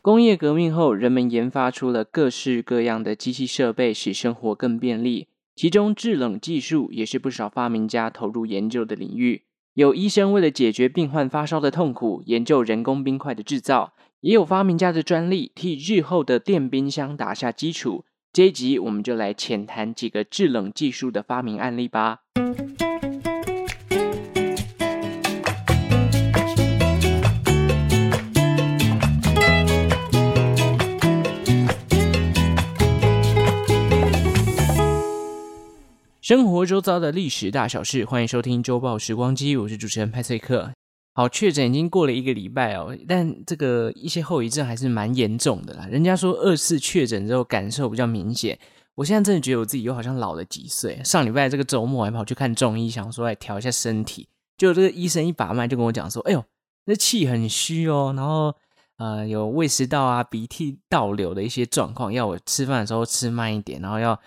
工业革命后，人们研发出了各式各样的机器设备，使生活更便利。其中，制冷技术也是不少发明家投入研究的领域。有医生为了解决病患发烧的痛苦，研究人工冰块的制造；也有发明家的专利，替日后的电冰箱打下基础。这一集，我们就来浅谈几个制冷技术的发明案例吧。生活周遭的历史大小事，欢迎收听周报时光机，我是主持人派翠克。好，确诊已经过了一个礼拜哦，但这个一些后遗症还是蛮严重的啦。人家说二次确诊之后感受比较明显，我现在真的觉得我自己又好像老了几岁。上礼拜这个周末还跑去看中医，想说来调一下身体，就这个医生一把脉就跟我讲说：“哎呦，那气很虚哦，然后呃有胃食道啊、鼻涕倒流的一些状况，要我吃饭的时候吃慢一点，然后要。”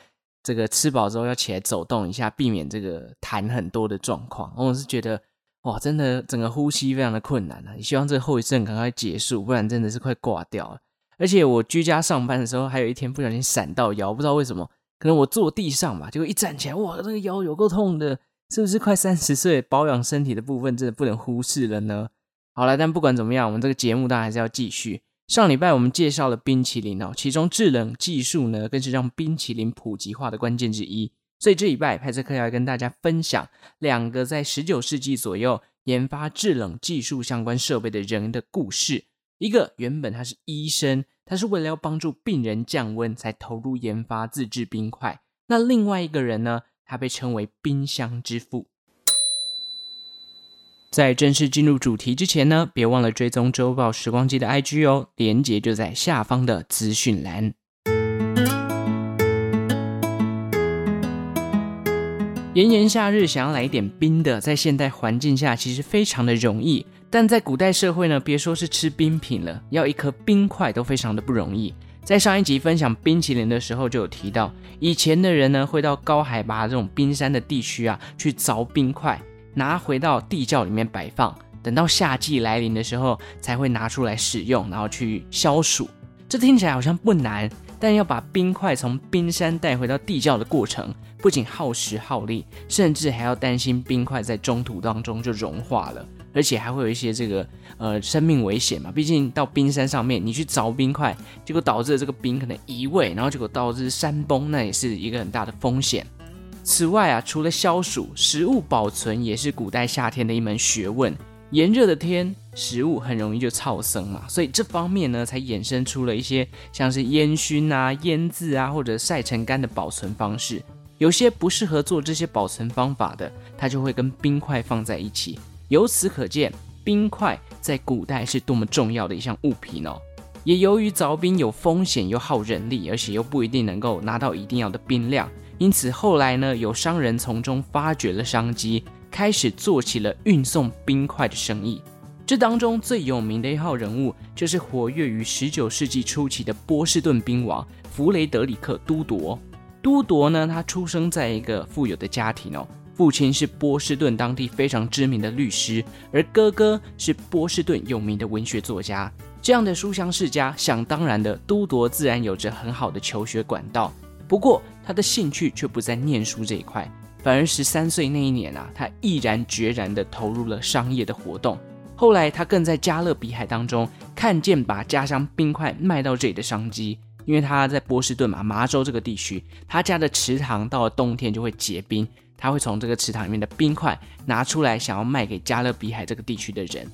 这个吃饱之后要起来走动一下，避免这个痰很多的状况。我是觉得，哇，真的整个呼吸非常的困难啊！也希望这个后遗症赶快结束，不然真的是快挂掉了。而且我居家上班的时候，还有一天不小心闪到腰，不知道为什么，可能我坐地上吧，结果一站起来，哇，这个腰有够痛的，是不是快三十岁保养身体的部分真的不能忽视了呢？好了，但不管怎么样，我们这个节目当然还是要继续。上礼拜我们介绍了冰淇淋哦，其中制冷技术呢，更是让冰淇淋普及化的关键之一。所以这礼拜派翠克要跟大家分享两个在十九世纪左右研发制冷技术相关设备的人的故事。一个原本他是医生，他是为了要帮助病人降温才投入研发自制冰块。那另外一个人呢，他被称为冰箱之父。在正式进入主题之前呢，别忘了追踪周报时光机的 IG 哦，连接就在下方的资讯栏。炎炎夏日，想要来一点冰的，在现代环境下其实非常的容易，但在古代社会呢，别说是吃冰品了，要一颗冰块都非常的不容易。在上一集分享冰淇淋的时候，就有提到，以前的人呢，会到高海拔这种冰山的地区啊，去凿冰块。拿回到地窖里面摆放，等到夏季来临的时候才会拿出来使用，然后去消暑。这听起来好像不难，但要把冰块从冰山带回到地窖的过程，不仅耗时耗力，甚至还要担心冰块在中途当中就融化了，而且还会有一些这个呃生命危险嘛。毕竟到冰山上面，你去凿冰块，结果导致这个冰可能移位，然后结果导致山崩，那也是一个很大的风险。此外啊，除了消暑，食物保存也是古代夏天的一门学问。炎热的天，食物很容易就燥生嘛，所以这方面呢，才衍生出了一些像是烟熏啊、腌制啊，或者晒成干的保存方式。有些不适合做这些保存方法的，它就会跟冰块放在一起。由此可见，冰块在古代是多么重要的一项物品哦。也由于凿冰有风险又耗人力，而且又不一定能够拿到一定要的冰量。因此，后来呢，有商人从中发掘了商机，开始做起了运送冰块的生意。这当中最有名的一号人物，就是活跃于十九世纪初期的波士顿冰王弗雷德里克·都铎。都铎呢，他出生在一个富有的家庭哦，父亲是波士顿当地非常知名的律师，而哥哥是波士顿有名的文学作家。这样的书香世家，想当然的，都铎自然有着很好的求学管道。不过，他的兴趣却不在念书这一块，反而十三岁那一年啊，他毅然决然地投入了商业的活动。后来，他更在加勒比海当中看见把家乡冰块卖到这里的商机，因为他在波士顿嘛，麻州这个地区，他家的池塘到了冬天就会结冰，他会从这个池塘里面的冰块拿出来，想要卖给加勒比海这个地区的人。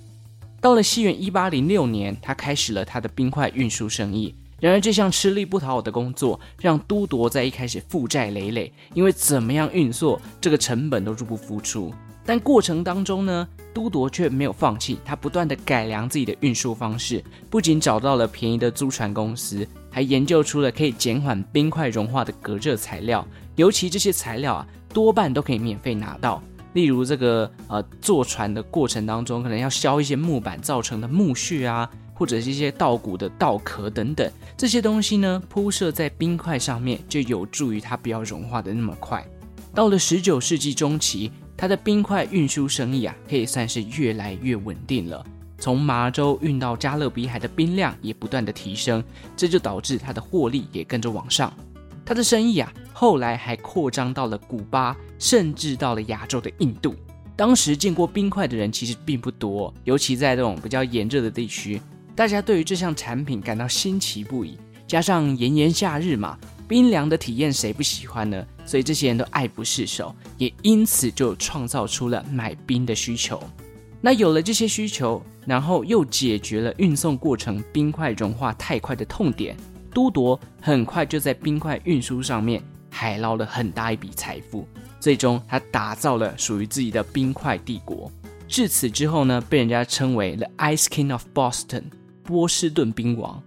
到了西元一八零六年，他开始了他的冰块运输生意。然而，这项吃力不讨好的工作让都铎在一开始负债累累，因为怎么样运作，这个成本都入不敷出。但过程当中呢，都铎却没有放弃，他不断地改良自己的运输方式，不仅找到了便宜的租船公司，还研究出了可以减缓冰块融化的隔热材料。尤其这些材料啊，多半都可以免费拿到。例如这个呃，坐船的过程当中，可能要削一些木板造成的木屑啊。或者是一些稻谷的稻壳等等，这些东西呢，铺设在冰块上面，就有助于它不要融化的那么快。到了十九世纪中期，它的冰块运输生意啊，可以算是越来越稳定了。从麻州运到加勒比海的冰量也不断的提升，这就导致它的获利也跟着往上。它的生意啊，后来还扩张到了古巴，甚至到了亚洲的印度。当时见过冰块的人其实并不多，尤其在这种比较炎热的地区，大家对于这项产品感到新奇不已。加上炎炎夏日嘛，冰凉的体验谁不喜欢呢？所以这些人都爱不释手，也因此就创造出了买冰的需求。那有了这些需求，然后又解决了运送过程冰块融化太快的痛点，都铎很快就在冰块运输上面海捞了很大一笔财富。最终，他打造了属于自己的冰块帝国。至此之后呢，被人家称为 The Ice King of Boston，波士顿冰王。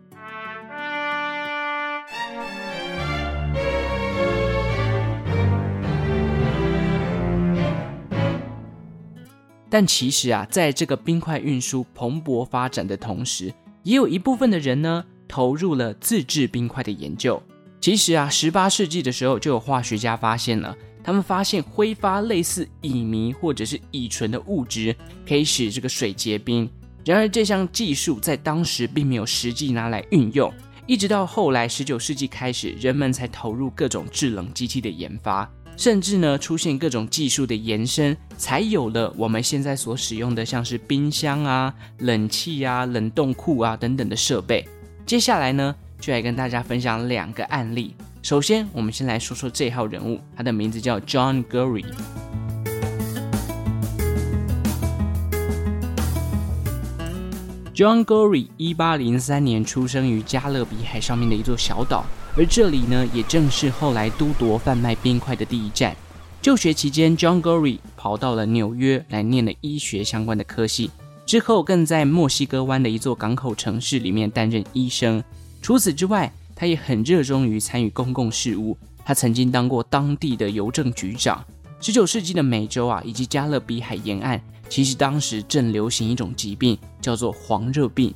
但其实啊，在这个冰块运输蓬勃发展的同时，也有一部分的人呢，投入了自制冰块的研究。其实啊，十八世纪的时候就有化学家发现了，他们发现挥发类似乙醚或者是乙醇的物质，可以使这个水结冰。然而这项技术在当时并没有实际拿来运用，一直到后来十九世纪开始，人们才投入各种制冷机器的研发。甚至呢，出现各种技术的延伸，才有了我们现在所使用的，像是冰箱啊、冷气啊、冷冻库啊等等的设备。接下来呢，就来跟大家分享两个案例。首先，我们先来说说这号人物，他的名字叫 John Gurry。John Gurry 一八零三年出生于加勒比海上面的一座小岛。而这里呢，也正是后来都铎贩卖冰块的第一站。就学期间，John Gorry 跑到了纽约来念了医学相关的科系，之后更在墨西哥湾的一座港口城市里面担任医生。除此之外，他也很热衷于参与公共事务。他曾经当过当地的邮政局长。十九世纪的美洲啊，以及加勒比海沿岸，其实当时正流行一种疾病，叫做黄热病。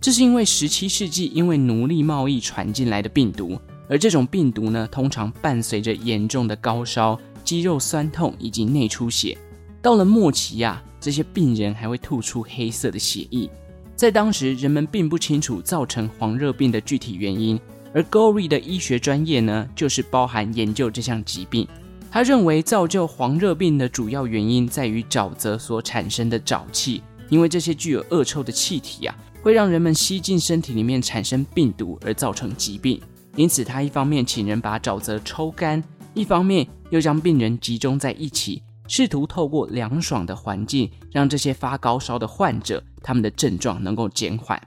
这是因为十七世纪因为奴隶贸易传进来的病毒，而这种病毒呢，通常伴随着严重的高烧、肌肉酸痛以及内出血。到了末期呀、啊，这些病人还会吐出黑色的血液。在当时，人们并不清楚造成黄热病的具体原因，而 Gurry 的医学专业呢，就是包含研究这项疾病。他认为造就黄热病的主要原因在于沼泽所产生的沼气，因为这些具有恶臭的气体啊。会让人们吸进身体里面产生病毒而造成疾病，因此他一方面请人把沼泽抽干，一方面又将病人集中在一起，试图透过凉爽的环境让这些发高烧的患者他们的症状能够减缓。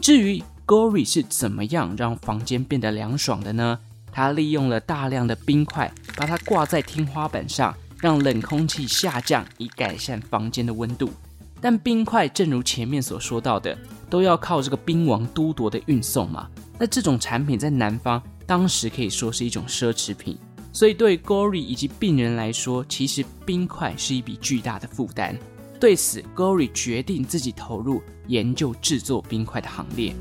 至于 Gory 是怎么样让房间变得凉爽的呢？他利用了大量的冰块，把它挂在天花板上，让冷空气下降，以改善房间的温度。但冰块，正如前面所说到的，都要靠这个冰王都铎的运送嘛。那这种产品在南方，当时可以说是一种奢侈品。所以对 Gory 以及病人来说，其实冰块是一笔巨大的负担。对此，Gory 决定自己投入研究制作冰块的行列。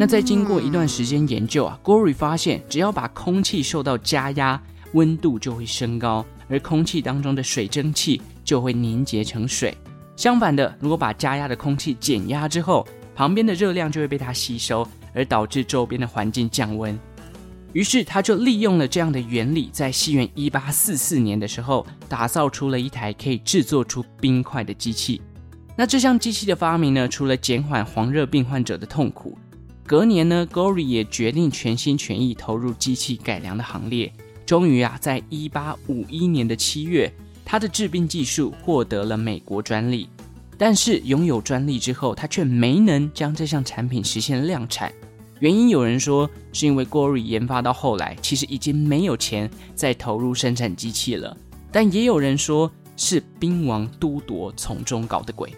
那在经过一段时间研究啊，Gurry 发现，只要把空气受到加压，温度就会升高。而空气当中的水蒸气就会凝结成水。相反的，如果把加压的空气减压之后，旁边的热量就会被它吸收，而导致周边的环境降温。于是他就利用了这样的原理，在西元一八四四年的时候，打造出了一台可以制作出冰块的机器。那这项机器的发明呢，除了减缓黄热病患者的痛苦，隔年呢，Gory 也决定全心全意投入机器改良的行列。终于啊，在一八五一年的七月，他的制冰技术获得了美国专利。但是拥有专利之后，他却没能将这项产品实现量产。原因有人说是因为 Gurry 研发到后来，其实已经没有钱再投入生产机器了。但也有人说是冰王都铎从中搞的鬼。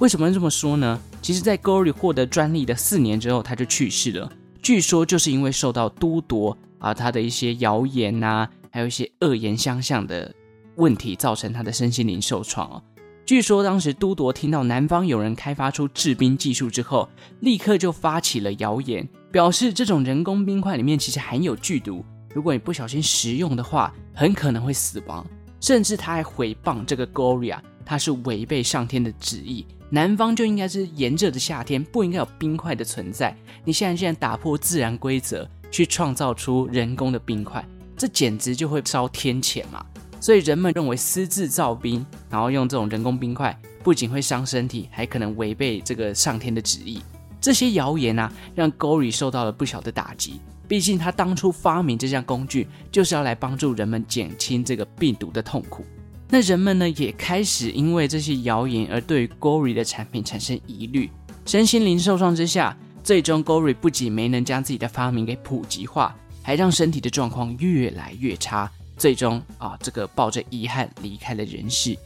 为什么这么说呢？其实，在 Gory 获得专利的四年之后，他就去世了。据说就是因为受到都铎。啊，他的一些谣言呐、啊，还有一些恶言相向的问题，造成他的身心灵受创哦。据说当时都铎听到南方有人开发出制冰技术之后，立刻就发起了谣言，表示这种人工冰块里面其实含有剧毒，如果你不小心食用的话，很可能会死亡。甚至他还毁谤这个 Gurry 啊，它是违背上天的旨意。南方就应该是炎热的夏天，不应该有冰块的存在。你现在竟然打破自然规则，去创造出人工的冰块，这简直就会烧天谴嘛！所以人们认为私自造冰，然后用这种人工冰块，不仅会伤身体，还可能违背这个上天的旨意。这些谣言啊，让 Gory 受到了不小的打击。毕竟他当初发明这项工具，就是要来帮助人们减轻这个病毒的痛苦。那人们呢，也开始因为这些谣言而对 Gory 的产品产生疑虑，身心灵受创之下，最终 Gory 不仅没能将自己的发明给普及化，还让身体的状况越来越差，最终啊，这个抱着遗憾离开了人世。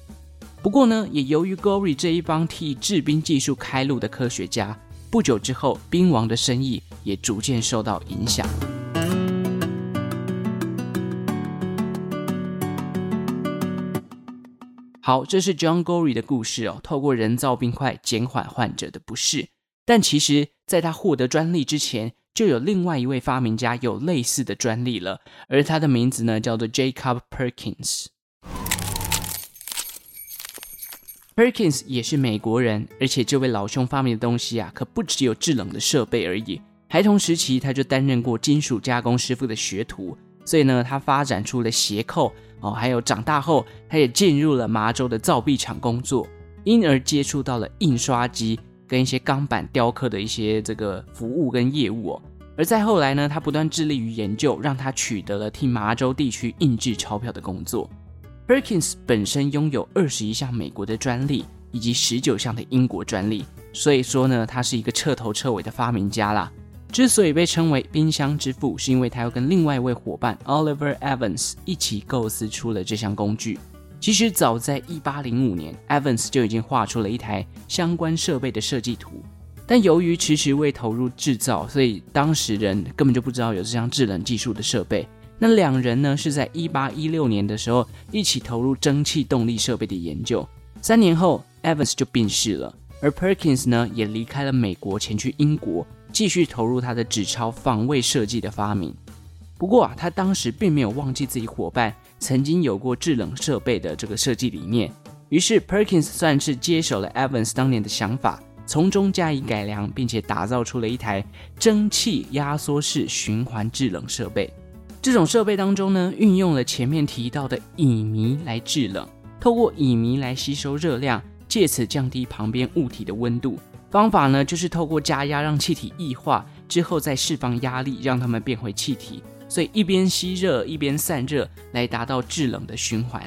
不过呢，也由于 Gory 这一帮替制冰技术开路的科学家，不久之后，冰王的生意也逐渐受到影响。好，这是 John Gory 的故事哦。透过人造冰块减缓患者的不适，但其实，在他获得专利之前，就有另外一位发明家有类似的专利了，而他的名字呢，叫做 Jacob Perkins。Perkins 也是美国人，而且这位老兄发明的东西啊，可不只有制冷的设备而已。孩童时期，他就担任过金属加工师傅的学徒，所以呢，他发展出了鞋扣。哦，还有长大后，他也进入了麻州的造币厂工作，因而接触到了印刷机跟一些钢板雕刻的一些这个服务跟业务哦。而在后来呢，他不断致力于研究，让他取得了替麻州地区印制钞票的工作。Perkins 本身拥有二十一项美国的专利以及十九项的英国专利，所以说呢，他是一个彻头彻尾的发明家啦。之所以被称为冰箱之父，是因为他又跟另外一位伙伴 Oliver Evans 一起构思出了这项工具。其实早在1805年，Evans 就已经画出了一台相关设备的设计图，但由于迟迟未投入制造，所以当时人根本就不知道有这项制冷技术的设备。那两人呢，是在1816年的时候一起投入蒸汽动力设备的研究。三年后，Evans 就病逝了，而 Perkins 呢，也离开了美国，前去英国。继续投入他的纸钞防卫设计的发明。不过啊，他当时并没有忘记自己伙伴曾经有过制冷设备的这个设计理念。于是 Perkins 算是接手了 Evans 当年的想法，从中加以改良，并且打造出了一台蒸汽压缩式循环制冷设备。这种设备当中呢，运用了前面提到的乙醚来制冷，透过乙醚来吸收热量，借此降低旁边物体的温度。方法呢，就是透过加压让气体液化之后再释放压力，让它们变回气体。所以一边吸热一边散热，来达到制冷的循环。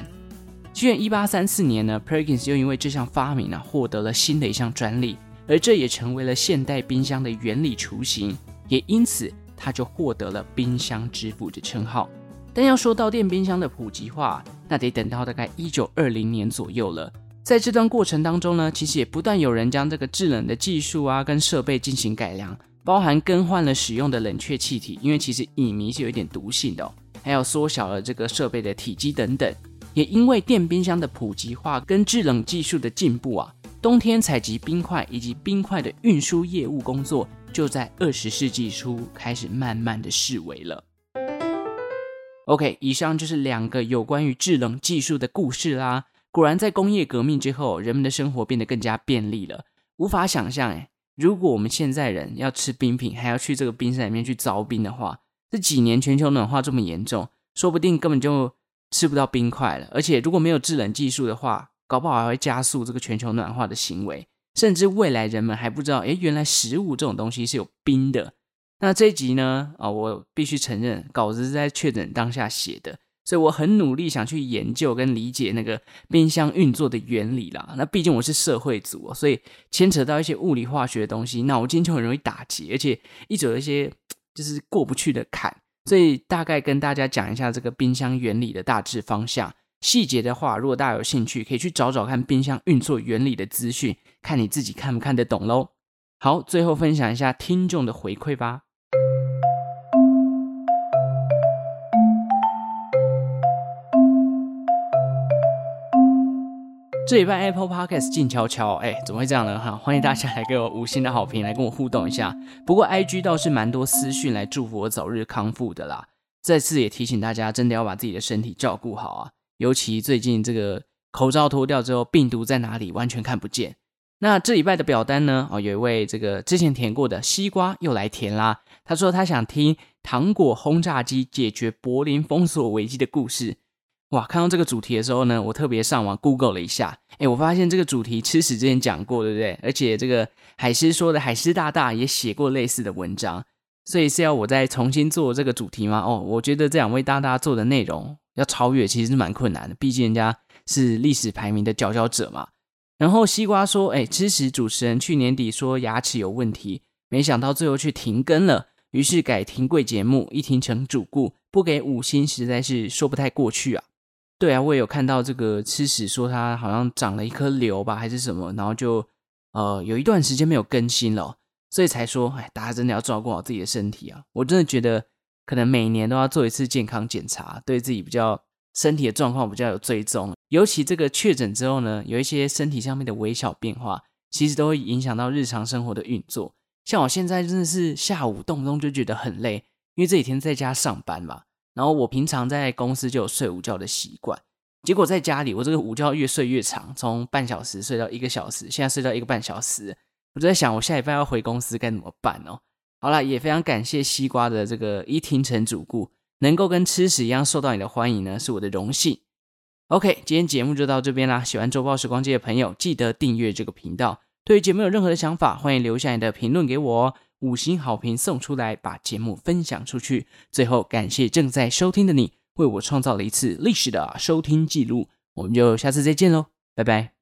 西元一八三四年呢，Perkins 又因为这项发明呢，获得了新的一项专利，而这也成为了现代冰箱的原理雏形，也因此他就获得了冰箱之父的称号。但要说到电冰箱的普及化，那得等到大概一九二零年左右了。在这段过程当中呢，其实也不断有人将这个制冷的技术啊跟设备进行改良，包含更换了使用的冷却气体，因为其实乙醚是有一点毒性的哦，还有缩小了这个设备的体积等等。也因为电冰箱的普及化跟制冷技术的进步啊，冬天采集冰块以及冰块的运输业务工作，就在二十世纪初开始慢慢的式微了。OK，以上就是两个有关于制冷技术的故事啦。果然，在工业革命之后，人们的生活变得更加便利了。无法想象，诶，如果我们现在人要吃冰品，还要去这个冰山里面去凿冰的话，这几年全球暖化这么严重，说不定根本就吃不到冰块了。而且，如果没有制冷技术的话，搞不好还会加速这个全球暖化的行为。甚至未来人们还不知道，诶，原来食物这种东西是有冰的。那这一集呢，啊，我必须承认，稿子是在确诊当下写的。所以我很努力想去研究跟理解那个冰箱运作的原理啦。那毕竟我是社会组，所以牵扯到一些物理化学的东西，脑筋就很容易打结，而且一直有一些就是过不去的坎。所以大概跟大家讲一下这个冰箱原理的大致方向。细节的话，如果大家有兴趣，可以去找找看冰箱运作原理的资讯，看你自己看不看得懂喽。好，最后分享一下听众的回馈吧。这礼拜 Apple Podcast 静悄悄，哎，怎么会这样呢？哈，欢迎大家来给我五星的好评，来跟我互动一下。不过 IG 倒是蛮多私讯来祝福我早日康复的啦。再次也提醒大家，真的要把自己的身体照顾好啊，尤其最近这个口罩脱掉之后，病毒在哪里完全看不见。那这礼拜的表单呢？哦，有一位这个之前填过的西瓜又来填啦。他说他想听糖果轰炸机解决柏林封锁危机的故事。哇，看到这个主题的时候呢，我特别上网 Google 了一下，诶，我发现这个主题吃屎之前讲过，对不对？而且这个海狮说的海狮大大也写过类似的文章，所以是要我再重新做这个主题吗？哦，我觉得这两位大大做的内容要超越，其实是蛮困难的，毕竟人家是历史排名的佼佼者嘛。然后西瓜说：“哎，吃屎主持人去年底说牙齿有问题，没想到最后却停更了，于是改停贵节目，一听成主顾，不给五星实在是说不太过去啊。”对啊，我也有看到这个吃屎说他好像长了一颗瘤吧，还是什么，然后就呃有一段时间没有更新了，所以才说：“哎，大家真的要照顾好自己的身体啊！”我真的觉得可能每年都要做一次健康检查，对自己比较身体的状况比较有追踪。尤其这个确诊之后呢，有一些身体上面的微小变化，其实都会影响到日常生活的运作。像我现在真的是下午动不动就觉得很累，因为这几天在家上班嘛。然后我平常在公司就有睡午觉的习惯，结果在家里我这个午觉越睡越长，从半小时睡到一个小时，现在睡到一个半小时。我就在想，我下礼拜要回公司该怎么办哦？好啦，也非常感谢西瓜的这个一听成主顾，能够跟吃屎一样受到你的欢迎呢，是我的荣幸。OK，今天节目就到这边啦。喜欢周报时光机的朋友，记得订阅这个频道。对于节目有任何的想法，欢迎留下你的评论给我哦。五星好评送出来，把节目分享出去。最后，感谢正在收听的你，为我创造了一次历史的收听记录。我们就下次再见喽，拜拜。